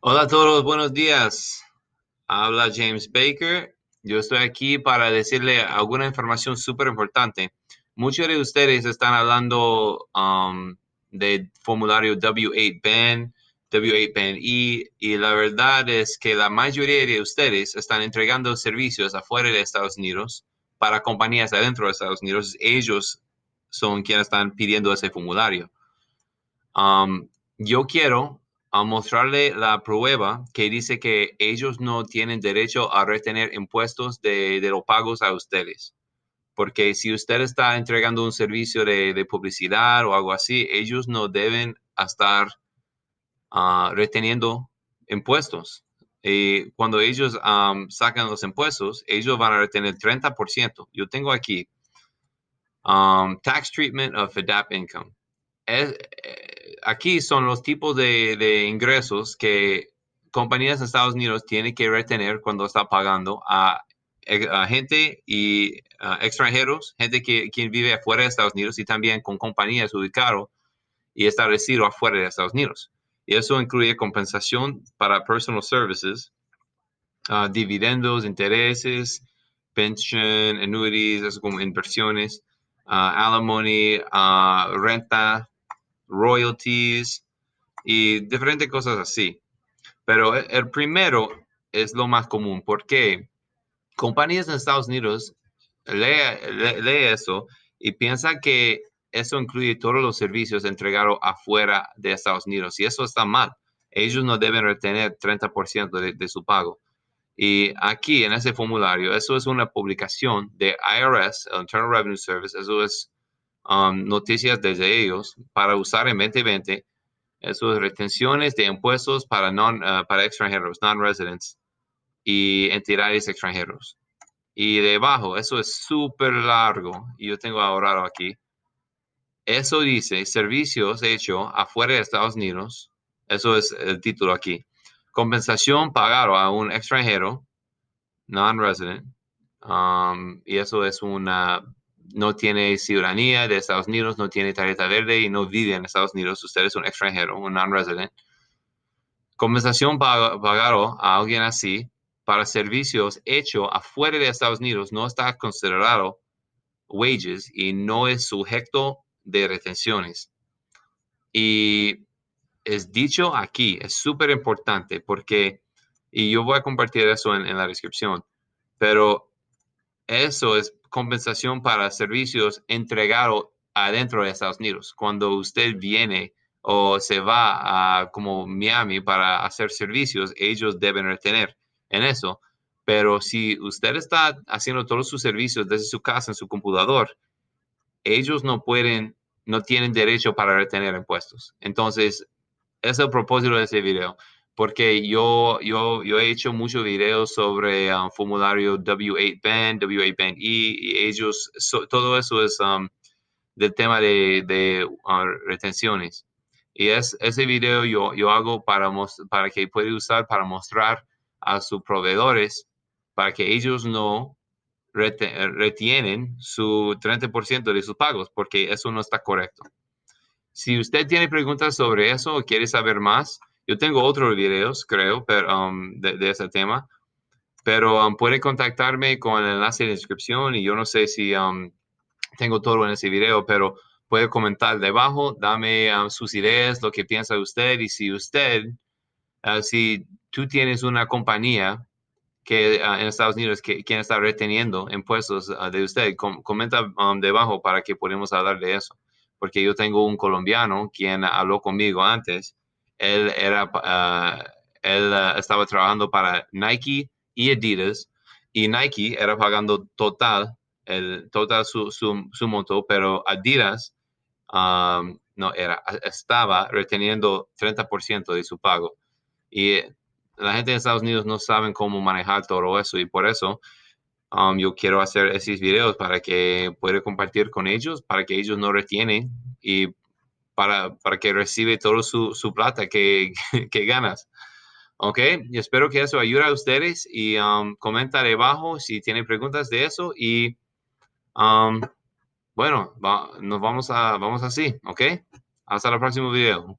Hola a todos, buenos días. Habla James Baker. Yo estoy aquí para decirle alguna información súper importante. Muchos de ustedes están hablando um, de formulario W8BAN, W8BAN-E, y la verdad es que la mayoría de ustedes están entregando servicios afuera de Estados Unidos para compañías adentro de Estados Unidos. Ellos son quienes están pidiendo ese formulario. Um, yo quiero a mostrarle la prueba que dice que ellos no tienen derecho a retener impuestos de, los pagos a ustedes. Porque si usted está entregando un servicio de, publicidad o algo así, ellos no deben estar ah, reteniendo impuestos. Y cuando ellos sacan los impuestos, ellos van a retener 30%. Yo tengo aquí Tax Treatment of ADAP Income. Aquí son los tipos de, ingresos que compañías de Estados Unidos tienen que retener cuando está pagando a, gente y extranjeros, gente que quien vive afuera de Estados Unidos y también con compañías ubicadas y establecido afuera de Estados Unidos. Y eso incluye compensación para personal services, ah, dividendos, intereses, pension, annuities, eso como inversiones, uh, alimony, ah, renta, royalties y diferentes cosas así. Pero e, el primero es lo más común porque compañías en Estados Unidos lee, eso y piensa que eso incluye todos los servicios entregados afuera de Estados Unidos y eso está mal. Ellos no deben retener 30% de, de su pago. Y aquí en ese formulario, eso es una publicación de IRS, Internal Revenue Service, eso es Noticias desde ellos para usar en 2020 esas retenciones de impuestos para, non, uh, para extranjeros, non-residents y entidades extranjeros. Y debajo, eso es súper largo y yo tengo ahorrado aquí. Eso dice servicios hechos afuera de Estados Unidos. Eso es el título aquí. Compensación pagado a un extranjero, non-resident. Y eso es una no tiene ciudadanía de Estados Unidos, no tiene tarjeta verde y no vive en Estados Unidos, usted es un extranjero, un non-resident. Compensación pagado a alguien así para servicios hechos afuera de Estados Unidos no está considerado wages y no es sujeto de retenciones. Y es dicho aquí, es súper importante porque, y yo voy a compartir eso en la descripción, pero eso es compensación para servicios entregados adentro de Estados Unidos. Cuando usted viene o se va a como Miami para hacer servicios, ellos deben retener en eso. Pero si usted está haciendo todos sus servicios desde su casa en su computador, ellos no pueden, no tienen derecho para retener impuestos. Entonces, es el propósito de este video porque yo, yo, yo he hecho muchos videos sobre um, formulario W8BAN, W8BAN-E, y ellos, todo eso es um, del tema de, uh, retenciones. Y es, ese video yo, yo hago para, para que pueda usar para mostrar a sus proveedores para que ellos no retienen su 30% de sus pagos, porque eso no está correcto. Si usted tiene preguntas sobre eso o quiere saber más, yo tengo otros videos, creo, pero, um, de, ese tema, pero um, puede contactarme con el enlace de descripción y yo no sé si um, tengo todo en ese video, pero puede comentar debajo, dame sus ideas, lo que piensa usted y si usted, uh, si tú tienes una compañía que uh, en Estados Unidos que quien está reteniendo impuestos uh, de usted, comenta debajo para que podamos hablar de eso, porque yo tengo un colombiano quien habló conmigo antes él ah, ah, estaba trabajando para Nike y Adidas y Nike era pagando total, el, total su, su, monto, pero Adidas no era, estaba reteniendo 30% de su pago. Y la gente de Estados Unidos no saben cómo manejar todo eso y por eso yo quiero hacer esos videos para que pueda compartir con ellos, para que ellos no retienen y para, que recibe todo su, plata que, ganas. Ok, y espero que eso ayude a ustedes y um, comenta debajo si tienen preguntas de eso y um, bueno, nos vamos a, vamos así, ok. Hasta el próximo video.